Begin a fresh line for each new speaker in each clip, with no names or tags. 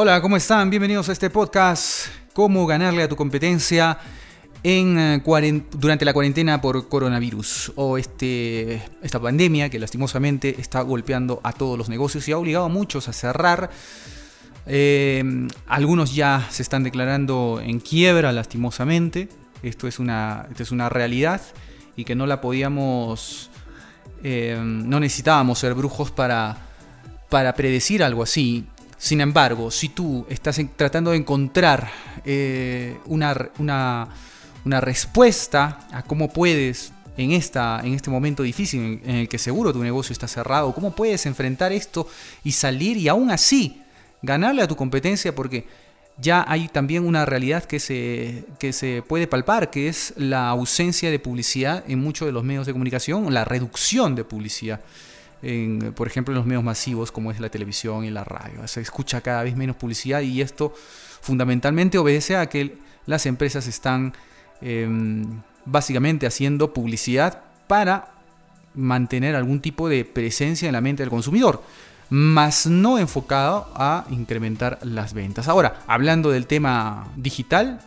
Hola, ¿cómo están? Bienvenidos a este podcast, cómo ganarle a tu competencia en, eh, durante la cuarentena por coronavirus o este, esta pandemia que lastimosamente está golpeando a todos los negocios y ha obligado a muchos a cerrar. Eh, algunos ya se están declarando en quiebra lastimosamente. Esto es una, es una realidad y que no la podíamos, eh, no necesitábamos ser brujos para, para predecir algo así. Sin embargo, si tú estás tratando de encontrar eh, una, una, una, respuesta a cómo puedes en, esta, en este momento difícil en, el que seguro tu negocio está cerrado, cómo puedes enfrentar esto y salir y aún así ganarle a tu competencia porque ya hay también una realidad que se, que se puede palpar, que es la ausencia de publicidad en muchos de los medios de comunicación, la reducción de publicidad por ejemplo, en los medios masivos como es la televisión y la radio. Se escucha cada vez menos publicidad y esto fundamentalmente obedece a que las empresas están em, básicamente haciendo publicidad para mantener algún tipo de presencia en la mente del consumidor, más no enfocado a incrementar las ventas. Ahora, hablando del tema digital,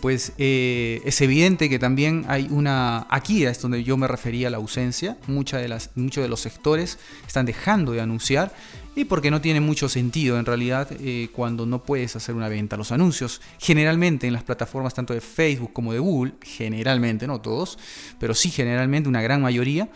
pues eh, es evidente que también hay una... Aquí es donde yo me refería a la ausencia. De las, muchos de los sectores están dejando de anunciar y porque no tiene mucho sentido en realidad eh, cuando no puedes hacer una venta. Los anuncios generalmente en las plataformas tanto de Facebook como de Google, generalmente, no todos, pero sí generalmente una gran mayoría,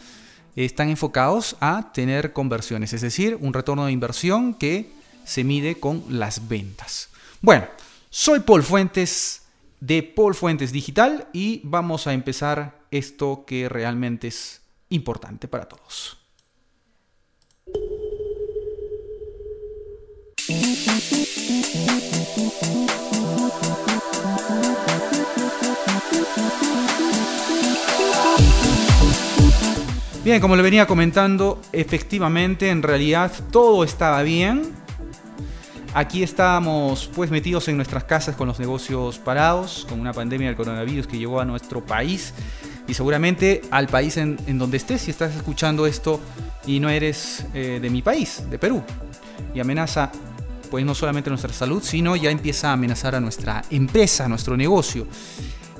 están enfocados a tener conversiones, es decir, un retorno de inversión que se mide con las ventas. Bueno, soy Paul Fuentes de Paul Fuentes Digital y vamos a empezar esto que realmente es importante para todos. Bien, como le venía comentando, efectivamente, en realidad todo estaba bien Aquí estábamos pues metidos en nuestras casas con los negocios parados, con una pandemia del coronavirus que llegó a nuestro país y seguramente al país en, donde estés si estás escuchando esto y no eres eh, de mi país, de Perú. Y amenaza pues no solamente nuestra salud, sino ya empieza a amenazar a nuestra empresa, a nuestro negocio.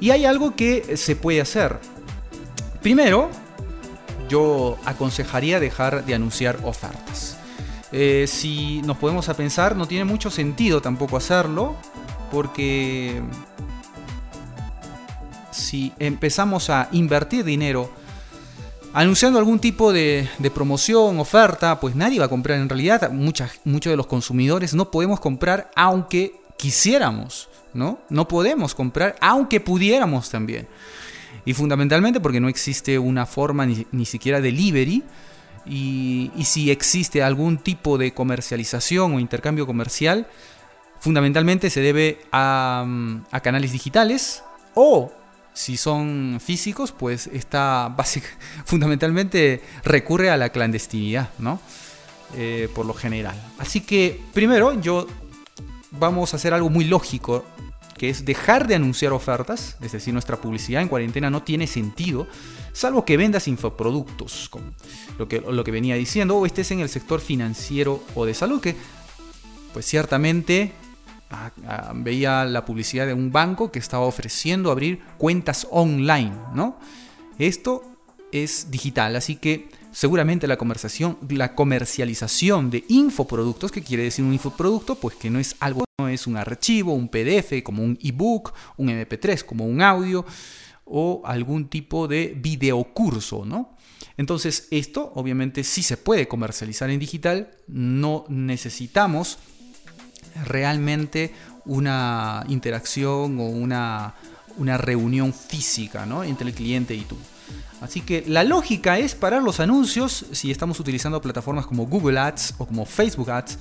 Y hay algo que se puede hacer. Primero, yo aconsejaría dejar de anunciar ofertas. Eh, si nos podemos a pensar, no tiene mucho sentido tampoco hacerlo, porque si empezamos a invertir dinero anunciando algún tipo de, promoción, oferta, pues nadie va a comprar. En realidad, muchos de los consumidores no podemos comprar aunque quisiéramos, ¿no? No podemos comprar aunque pudiéramos también. Y fundamentalmente porque no existe una forma ni, ni siquiera delivery y, si existe algún tipo de comercialización o intercambio comercial, fundamentalmente se debe a, canales digitales o si son físicos, pues está fundamentalmente recurre a la clandestinidad, ¿no? Eh, por lo general. Así que primero yo vamos a hacer algo muy lógico que es dejar de anunciar ofertas, es decir, nuestra publicidad en cuarentena no tiene sentido, salvo que vendas infoproductos, como lo que, lo que venía diciendo, o estés en el sector financiero o de salud, que pues ciertamente ah, ah, veía la publicidad de un banco que estaba ofreciendo abrir cuentas online, ¿no? Esto es digital, así que seguramente la, conversación, la comercialización de infoproductos, que quiere decir un infoproducto, pues que no es algo, no es un archivo, un PDF, como un ebook, un MP3, como un audio o algún tipo de videocurso, ¿no? Entonces, esto obviamente sí se puede comercializar en digital, no necesitamos realmente una interacción o una, una reunión física ¿no? entre el cliente y tú. Así que la lógica es parar los anuncios si estamos utilizando plataformas como Google Ads o como Facebook Ads,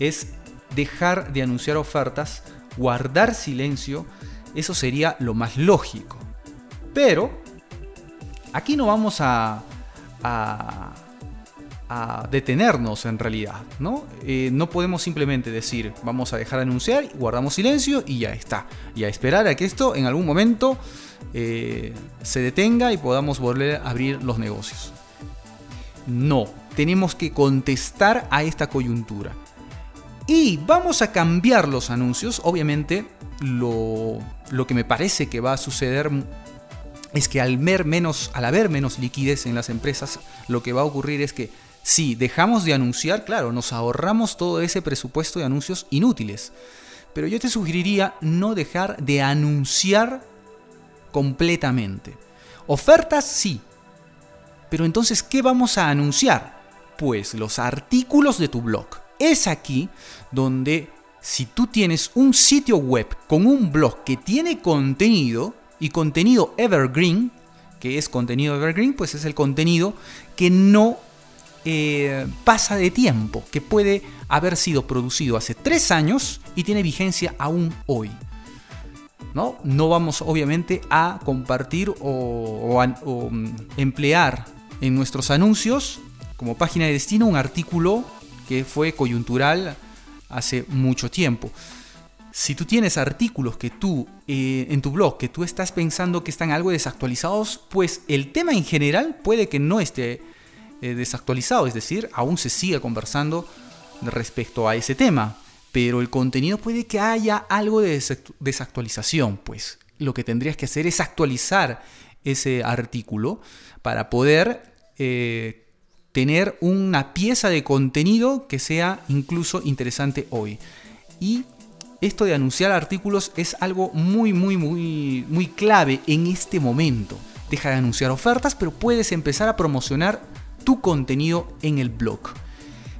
es dejar de anunciar ofertas, guardar silencio, eso sería lo más lógico. Pero aquí no vamos a, detenernos en realidad, ¿no? Eh, no podemos simplemente decir vamos a dejar de anunciar, guardamos silencio y ya está. Y a esperar a que esto en algún momento eh, se detenga y podamos volver a abrir los negocios. No, tenemos que contestar a esta coyuntura. Y vamos a cambiar los anuncios. Obviamente, lo, lo que me parece que va a suceder es que al, ver menos, al haber menos liquidez en las empresas, lo que va a ocurrir es que si dejamos de anunciar, claro, nos ahorramos todo ese presupuesto de anuncios inútiles. Pero yo te sugeriría no dejar de anunciar completamente. Ofertas sí. Pero entonces, ¿qué vamos a anunciar? Pues los artículos de tu blog. Es aquí donde si tú tienes un sitio web con un blog que tiene contenido y contenido evergreen, que es contenido evergreen, pues es el contenido que no eh, pasa de tiempo, que puede haber sido producido hace tres años y tiene vigencia aún hoy. ¿No? no vamos obviamente a compartir o, mm, emplear en nuestros anuncios como página de destino un artículo que fue coyuntural hace mucho tiempo. Si tú tienes artículos que tú eh, en tu blog que tú estás pensando que están algo desactualizados, pues el tema en general puede que no esté eh, desactualizado, es decir, aún se siga conversando respecto a ese tema, pero el contenido puede que haya algo de desactualización, pues lo que tendrías que hacer es actualizar ese artículo para poder eh, tener una pieza de contenido que sea incluso interesante hoy. Y esto de anunciar artículos es algo muy, muy, muy, muy clave en este momento. Deja de anunciar ofertas, pero puedes empezar a promocionar tu contenido en el blog.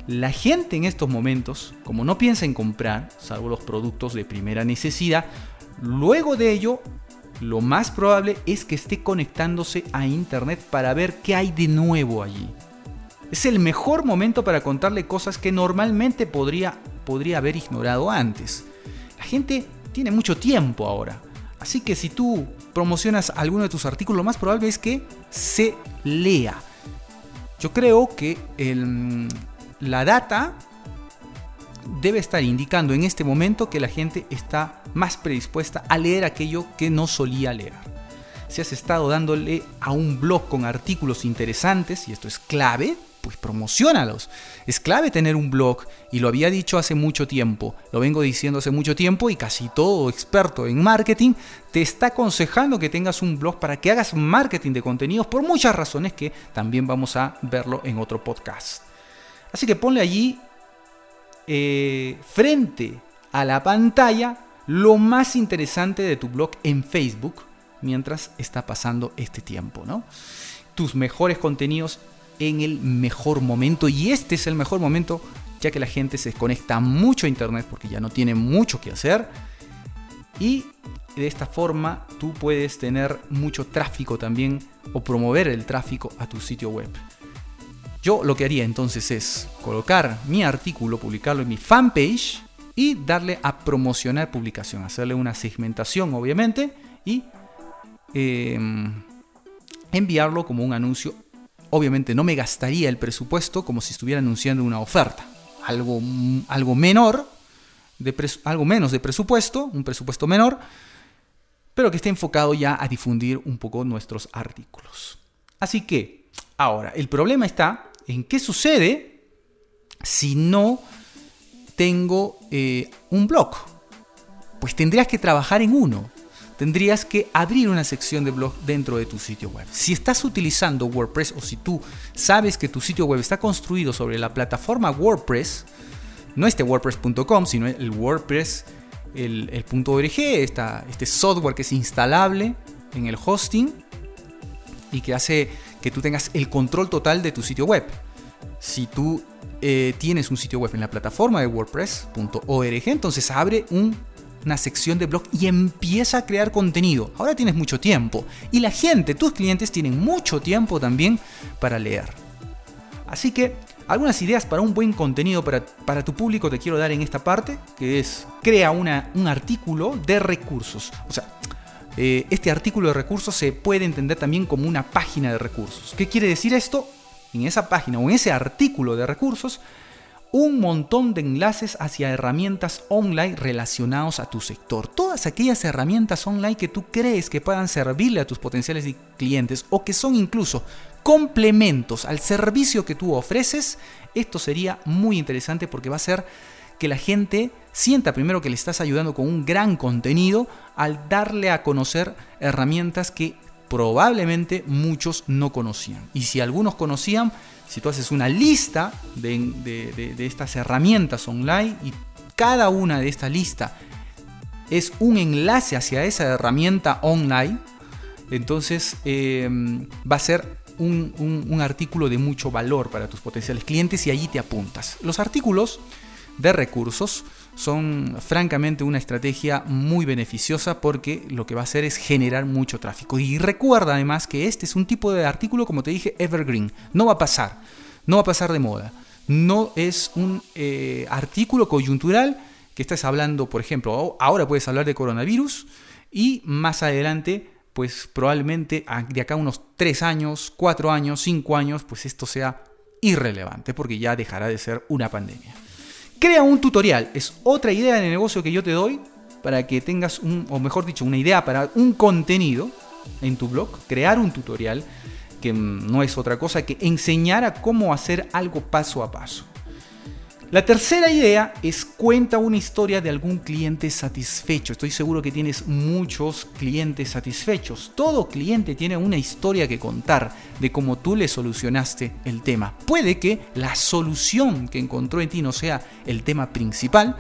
La gente en estos momentos, como no piensa en comprar, salvo los productos de primera necesidad, luego de ello, lo más probable es que esté conectándose a internet para ver qué hay de nuevo allí. Es el mejor momento para contarle cosas que normalmente podría, podría haber ignorado antes. La gente tiene mucho tiempo ahora. Así que si tú promocionas alguno de tus artículos, lo más probable es que se lea. Yo creo que la data debe estar indicando en este momento que la gente está más predispuesta a leer aquello que no solía leer. Si has estado dándole a un blog con artículos interesantes, y esto es clave, pues promocionalos. Es clave tener un blog y lo había dicho hace mucho tiempo, lo vengo diciendo hace mucho tiempo y casi todo experto en marketing te está aconsejando que tengas un blog para que hagas marketing de contenidos por muchas razones que también vamos a verlo en otro podcast. Así que ponle allí eh, frente a la pantalla lo más interesante de tu blog en Facebook mientras está pasando este tiempo, ¿no? Tus mejores contenidos en el mejor momento y este es el mejor momento ya que la gente se desconecta mucho a internet porque ya no tiene mucho que hacer y de esta forma tú puedes tener mucho tráfico también o promover el tráfico a tu sitio web. Yo lo que haría entonces es colocar mi artículo, publicarlo en mi fanpage y darle a promocionar publicación, hacerle una segmentación obviamente y em, enviarlo como un anuncio obviamente no me gastaría el presupuesto como si estuviera anunciando una oferta. Algo, algo menor, de algo menos de presupuesto, un presupuesto menor, pero que esté enfocado ya a difundir un poco nuestros artículos. Así que, ahora, el problema está en qué sucede si no tengo eh, un blog. Pues tendrías que trabajar en uno tendrías que abrir una sección de blog dentro de tu sitio web. Si estás utilizando WordPress o si tú sabes que tu sitio web está construido sobre la plataforma WordPress, no este WordPress.com, sino el WordPress, el, .org, este software que es instalable en el hosting y que hace que tú tengas el control total de tu sitio web. Si tú eh, tienes un sitio web en la plataforma de WordPress.org, entonces abre un una sección de blog y empieza a crear contenido. Ahora tienes mucho tiempo y la gente, tus clientes tienen mucho tiempo también para leer. Así que algunas ideas para un buen contenido para, tu público te quiero dar en esta parte, que es crea un artículo de recursos. O sea, eh, este artículo de recursos se puede entender también como una página de recursos. ¿Qué quiere decir esto? En esa página o en ese artículo de recursos un montón de enlaces hacia herramientas online relacionados a tu sector. Todas aquellas herramientas online que tú crees que puedan servirle a tus potenciales clientes o que son incluso complementos al servicio que tú ofreces, esto sería muy interesante porque va a ser que la gente sienta primero que le estás ayudando con un gran contenido al darle a conocer herramientas que probablemente muchos no conocían. Y si algunos conocían, si tú haces una lista de, estas herramientas online y cada una de esta lista es un enlace hacia esa herramienta online, entonces em, va a ser un, un, artículo de mucho valor para tus potenciales clientes y allí te apuntas. Los artículos de recursos son francamente una estrategia muy beneficiosa porque lo que va a hacer es generar mucho tráfico. Y recuerda además que este es un tipo de artículo, como te dije, evergreen. No va a pasar, no va a pasar de moda. No es un eh, artículo coyuntural que estás hablando, por ejemplo, ahora puedes hablar de coronavirus y más adelante, pues probablemente de acá unos 3 años, 4 años, 5 años, pues esto sea irrelevante porque ya dejará de ser una pandemia. Crea un tutorial. Es otra idea de negocio que yo te doy para que tengas un, o mejor dicho, una idea para un contenido en tu blog. Crear un tutorial que no es otra cosa que enseñar a cómo hacer algo paso a paso. La tercera idea es cuenta una historia de algún cliente satisfecho. Estoy seguro que tienes muchos clientes satisfechos. Todo cliente tiene una historia que contar de cómo tú le solucionaste el tema. Puede que la solución que encontró en ti no sea el tema principal,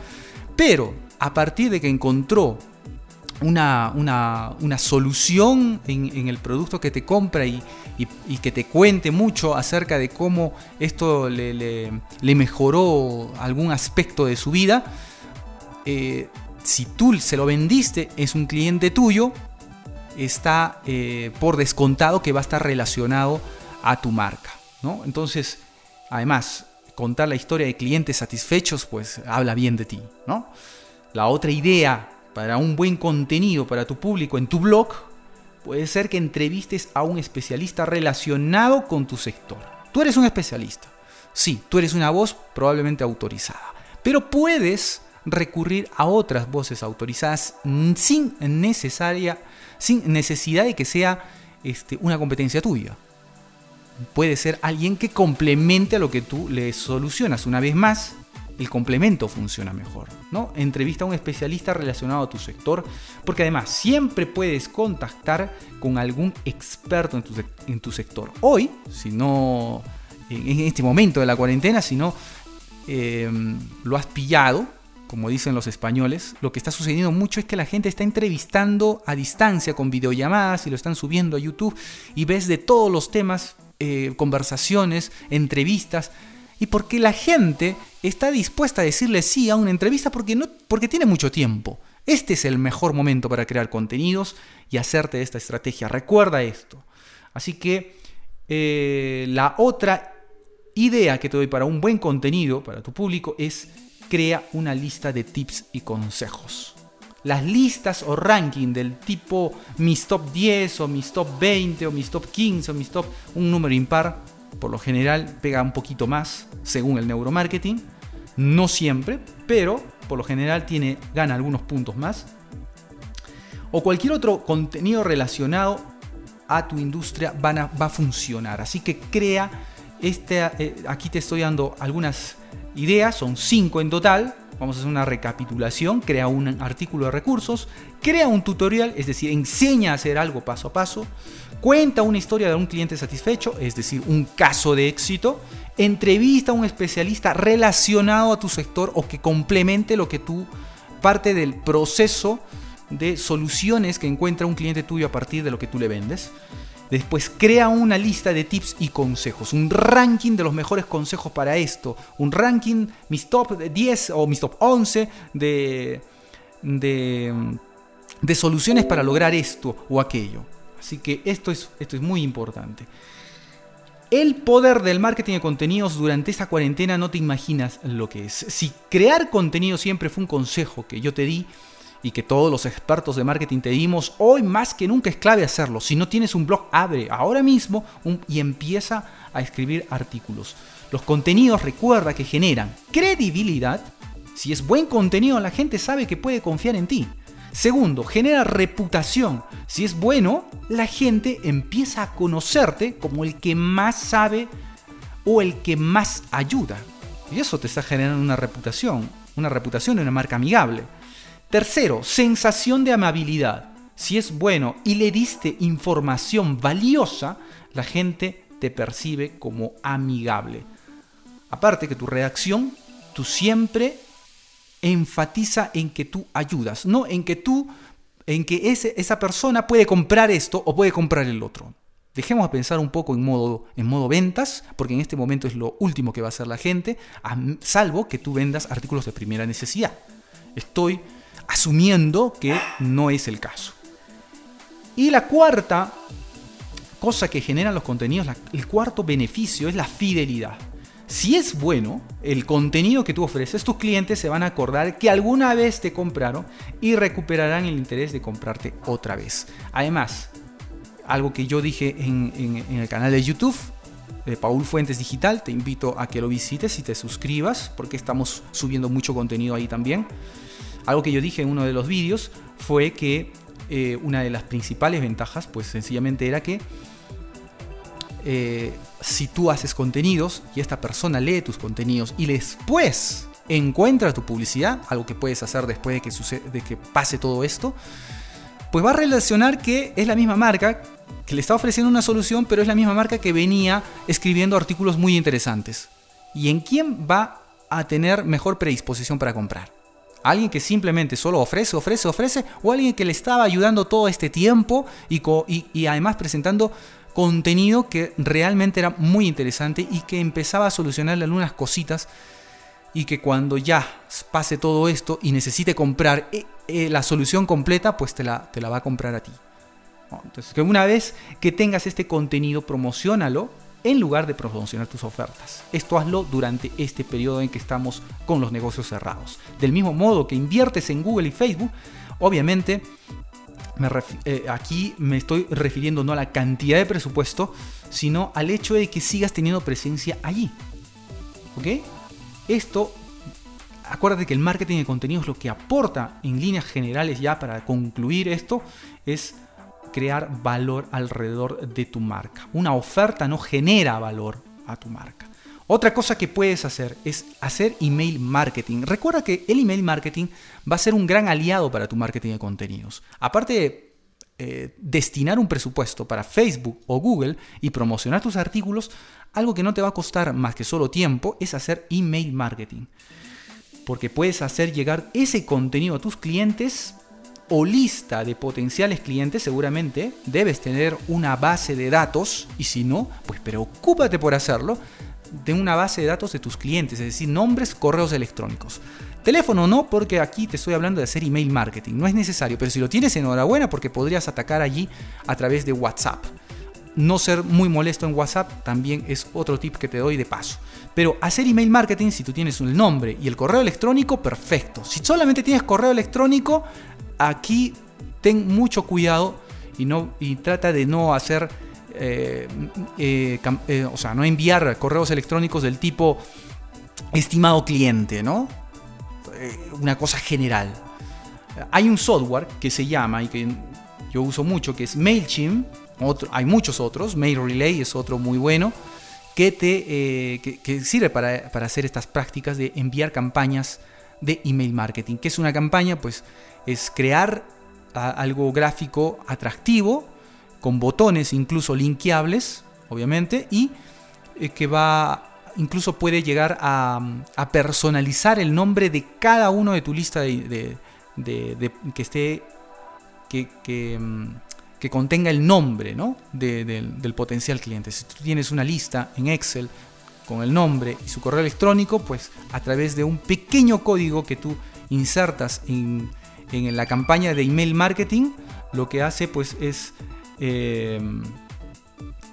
pero a partir de que encontró una, una, solución en, el producto que te compra y, que te cuente mucho acerca de cómo esto le, mejoró algún aspecto de su vida, eh, si tú se lo vendiste, es un cliente tuyo, está eh, por descontado que va a estar relacionado a tu marca. ¿no? Entonces, además, contar la historia de clientes satisfechos, pues habla bien de ti. ¿no? La otra idea para un buen contenido para tu público en tu blog, puede ser que entrevistes a un especialista relacionado con tu sector. Tú eres un especialista. Sí, tú eres una voz probablemente autorizada. Pero puedes recurrir a otras voces autorizadas sin, necesaria, sin necesidad de que sea este, una competencia tuya. Puede ser alguien que complemente a lo que tú le solucionas. Una vez más, el complemento funciona mejor. ¿no? Entrevista a un especialista relacionado a tu sector, porque además siempre puedes contactar con algún experto en tu, sector. Hoy, si no, en este momento de la cuarentena, si no em, lo has pillado, como dicen los españoles, lo que está sucediendo mucho es que la gente está entrevistando a distancia con videollamadas y lo están subiendo a YouTube y ves de todos los temas, eh, conversaciones, entrevistas y porque la gente está dispuesta a decirle sí a una entrevista porque, no, porque tiene mucho tiempo. Este es el mejor momento para crear contenidos y hacerte esta estrategia. Recuerda esto. Así que eh, la otra idea que te doy para un buen contenido para tu público es crea una lista de tips y consejos. Las listas o ranking del tipo mis top 10 o mis top 20 o mis top 15 o mis top un número impar por lo general pega un poquito más según el neuromarketing. No siempre, pero por lo general tiene, gana algunos puntos más. O cualquier otro contenido relacionado a tu industria va a, va a funcionar. Así que crea, este, aquí te estoy dando algunas ideas, son cinco en total. Vamos a hacer una recapitulación, crea un artículo de recursos, crea un tutorial, es decir, enseña a hacer algo paso a paso, cuenta una historia de un cliente satisfecho, es decir, un caso de éxito, entrevista a un especialista relacionado a tu sector o que complemente lo que tú, parte del proceso de soluciones que encuentra un cliente tuyo a partir de lo que tú le vendes. Después crea una lista de tips y consejos, un ranking de los mejores consejos para esto, un ranking, mis top 10 o mis top 11 de, de, de soluciones para lograr esto o aquello. Así que esto es, esto es muy importante. El poder del marketing de contenidos durante esta cuarentena no te imaginas lo que es. Si crear contenido siempre fue un consejo que yo te di y que todos los expertos de marketing te dimos, hoy más que nunca es clave hacerlo. Si no tienes un blog, abre ahora mismo y empieza a escribir artículos. Los contenidos recuerda que generan credibilidad. Si es buen contenido, la gente sabe que puede confiar en ti. Segundo, genera reputación. Si es bueno, la gente empieza a conocerte como el que más sabe o el que más ayuda. Y eso te está generando una reputación. una reputación de una marca amigable. Tercero, sensación de amabilidad. Si es bueno y le diste información valiosa, la gente te percibe como amigable. Aparte que tu reacción, tú siempre enfatiza en que tú ayudas, no en que tú, en que ese, esa persona puede comprar esto o puede comprar el otro. Dejemos de pensar un poco en modo, en modo ventas, porque en este momento es lo último que va a hacer la gente, salvo que tú vendas artículos de primera necesidad. Estoy asumiendo que no es el caso. Y la cuarta cosa que generan los contenidos, el cuarto beneficio es la fidelidad. Si es bueno el contenido que tú ofreces, tus clientes se van a acordar que alguna vez te compraron y recuperarán el interés de comprarte otra vez. Además, algo que yo dije en, el canal de YouTube de Paul Fuentes Digital. Te invito a que lo visites y te suscribas porque estamos subiendo mucho contenido ahí también. Algo que yo dije en uno de los vídeos fue que eh, una de las principales ventajas pues sencillamente era que eh, si tú haces contenidos y esta persona lee tus contenidos y después encuentra tu publicidad, algo que puedes hacer después de que, sucede, de que pase todo esto, pues va a relacionar que es la misma marca que le está ofreciendo una solución, pero es la misma marca que venía escribiendo artículos muy interesantes. ¿Y en quién va a tener mejor predisposición para comprar? ¿Alguien que simplemente solo ofrece, ofrece, ofrece? ¿O alguien que le estaba ayudando todo este tiempo y, además presentando contenido que realmente era muy interesante y que empezaba a solucionarle algunas cositas y que cuando ya pase todo esto y necesite comprar eh, eh, la solución completa, pues te la, te la va a comprar a ti. Entonces, que una vez que tengas este contenido, promocionalo en lugar de promocionar tus ofertas. Esto hazlo durante este periodo en que estamos con los negocios cerrados. Del mismo modo que inviertes en Google y Facebook, obviamente eh, aquí me estoy refiriendo no a la cantidad de presupuesto, sino al hecho de que sigas teniendo presencia allí. ¿Ok? Esto, acuérdate que el marketing de contenidos lo que aporta en líneas generales ya para concluir esto es crear valor alrededor de tu marca. Una oferta no genera valor a tu marca. Otra cosa que puedes hacer es hacer email marketing. Recuerda que el email marketing va a ser un gran aliado para tu marketing de contenidos. Aparte de eh, destinar un presupuesto para Facebook o Google y promocionar tus artículos, algo que no te va a costar más que solo tiempo es hacer email marketing. Porque puedes hacer llegar ese contenido a tus clientes o lista de potenciales clientes, seguramente debes tener una base de datos y si no, pues preocúpate por hacerlo de una base de datos de tus clientes, es decir, nombres, correos electrónicos. Teléfono no, porque aquí te estoy hablando de hacer email marketing, no es necesario, pero si lo tienes enhorabuena porque podrías atacar allí a través de WhatsApp no ser muy molesto en WhatsApp también es otro tip que te doy de paso. Pero hacer email marketing, si tú tienes un nombre y el correo electrónico, perfecto. Si solamente tienes correo electrónico, aquí ten mucho cuidado y, no, y trata de no hacer, eh, eh, eh, o sea, no enviar correos electrónicos del tipo estimado cliente, ¿no? una cosa general. Hay un software que se llama y que yo uso mucho, que es MailChimp hay muchos otros, Mail Relay es otro muy bueno, que, te, sirve para, hacer estas prácticas de enviar campañas de email marketing. ¿Qué es una campaña? Pues es crear algo gráfico atractivo, con botones incluso linkeables, obviamente, y eh, que va incluso puede llegar a, personalizar el nombre de cada uno de tu lista de, que esté que, mm, que contenga el nombre ¿no? del potencial cliente. Si tú tienes una lista en Excel con el nombre y su correo electrónico, pues a través de un pequeño código que tú insertas en, la campaña de email marketing, lo que hace pues es em,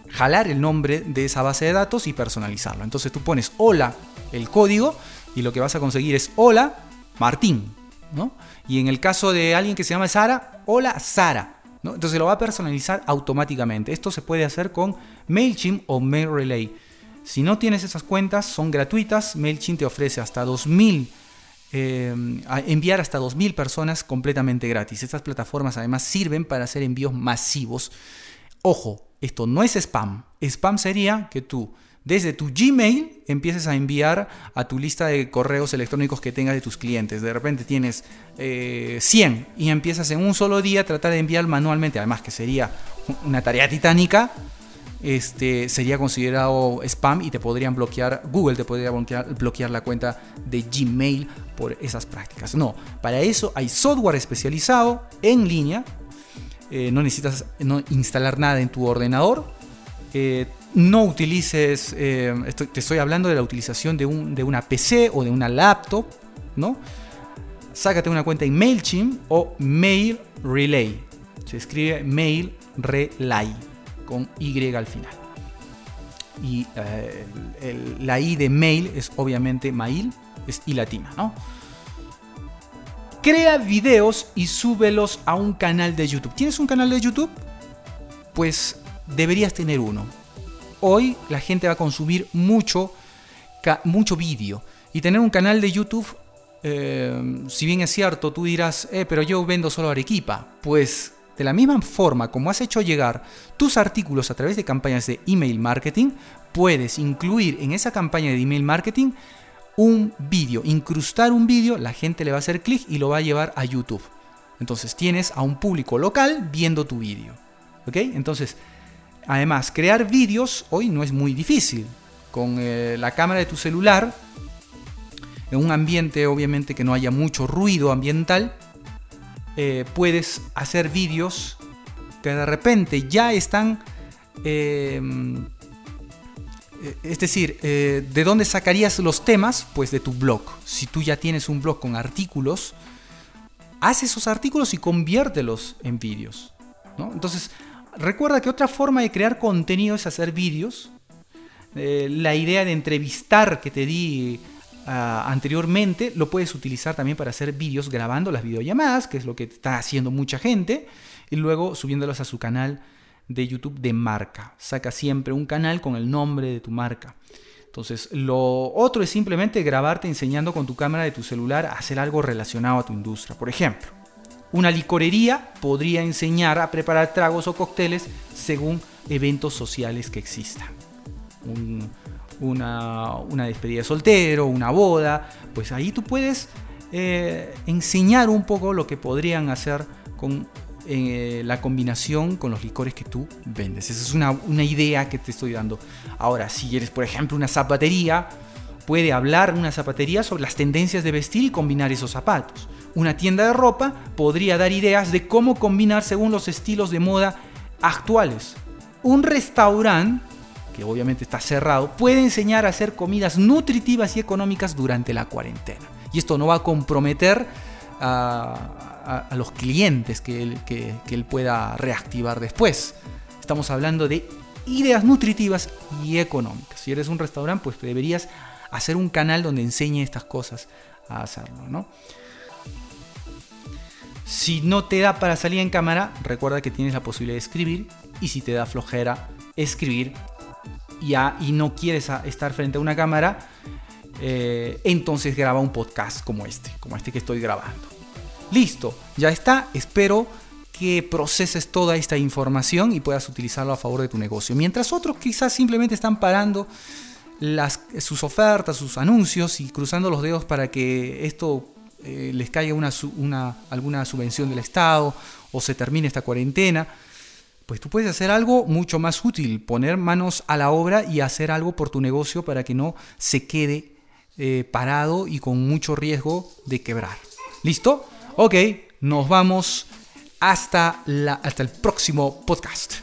jalar el nombre de esa base de datos y personalizarlo. Entonces tú pones hola el código y lo que vas a conseguir es hola Martín. ¿no? Y en el caso de alguien que se llama Sara, hola Sara. Entonces lo va a personalizar automáticamente. Esto se puede hacer con MailChimp o MailRelay. Si no tienes esas cuentas, son gratuitas. MailChimp te ofrece hasta 2000, eh, enviar hasta 2000 personas completamente gratis. Estas plataformas además sirven para hacer envíos masivos. Ojo, esto no es spam. Spam sería que tú desde tu Gmail empieces a enviar a tu lista de correos electrónicos que tengas de tus clientes. De repente tienes 100 eh, y empiezas en un solo día a tratar de enviar manualmente, además que sería una tarea titánica, este, sería considerado spam y te podrían bloquear, Google te podría bloquear, la cuenta de Gmail por esas prácticas. No, para eso hay software especializado en línea, eh, no necesitas no instalar nada en tu ordenador. Eh, no utilices, eh, te estoy hablando de la utilización de, un, de, una PC o de una laptop, ¿no? Sácate una cuenta en MailChimp o Mail Relay. Se escribe Mail Relay con Y al final. Y eh, la I de mail es obviamente mail, es I latina, ¿no? Crea videos y súbelos a un canal de YouTube. ¿Tienes un canal de YouTube? Pues deberías tener uno hoy la gente va a consumir mucho, mucho vídeo. Y tener un canal de YouTube, eh, si bien es cierto, tú dirás, eh, pero yo vendo solo Arequipa. Pues de la misma forma como has hecho llegar tus artículos a través de campañas de email marketing, puedes incluir en esa campaña de email marketing un vídeo, incrustar un vídeo, la gente le va a hacer clic y lo va a llevar a YouTube. Entonces tienes a un público local viendo tu vídeo. ¿Ok? Entonces, Además, crear vídeos hoy no es muy difícil. Con eh, la cámara de tu celular, en un ambiente obviamente que no haya mucho ruido ambiental, eh, puedes hacer vídeos que de repente ya están... Eh, es decir, ¿de dónde sacarías los temas? Pues de tu blog. Si tú ya tienes un blog con artículos, haz esos artículos y conviértelos en vídeos. Entonces, Recuerda que otra forma de crear contenido es hacer vídeos. Eh, la idea de entrevistar que te di ah, anteriormente lo puedes utilizar también para hacer vídeos grabando las videollamadas, que es lo que está haciendo mucha gente, y luego subiéndolas a su canal de YouTube de marca. Saca siempre un canal con el nombre de tu marca. Entonces, lo otro es simplemente grabarte enseñando con tu cámara de tu celular a hacer algo relacionado a tu industria. Por ejemplo, una licorería podría enseñar a preparar tragos o cócteles según eventos sociales que existan. Una, despedida de soltero, una boda, pues ahí tú puedes eh, enseñar un poco lo que podrían hacer con eh, la combinación con los licores que tú vendes. Esa es una, una idea que te estoy dando. Ahora, si eres, por ejemplo, una zapatería, puede hablar una zapatería sobre las tendencias de vestir y combinar esos zapatos una tienda de ropa podría dar ideas de cómo combinar según los estilos de moda actuales. Un restaurante, que obviamente está cerrado, puede enseñar a hacer comidas nutritivas y económicas durante la cuarentena. Y esto no va a comprometer a, los clientes que él, que él pueda reactivar después. Estamos hablando de ideas nutritivas y económicas. Si eres un restaurante, pues deberías hacer un canal donde enseñe estas cosas a hacerlo, ¿no? Si no te da para salir en cámara, recuerda que tienes la posibilidad de escribir. Y si te da flojera escribir y no quieres estar frente a una cámara, eh, entonces graba un podcast como este, como este que estoy grabando. Listo, ya está. Espero que proceses toda esta información y puedas utilizarlo a favor de tu negocio. Mientras otros quizás simplemente están parando sus ofertas, sus anuncios y cruzando los dedos para que esto eh, les caiga una, una, alguna subvención del Estado o se termine esta cuarentena, pues tú puedes hacer algo mucho más útil, poner manos a la obra y hacer algo por tu negocio para que no se quede eh, parado y con mucho riesgo de quebrar. ¿Listo? Ok, nos vamos hasta, la, hasta el próximo podcast.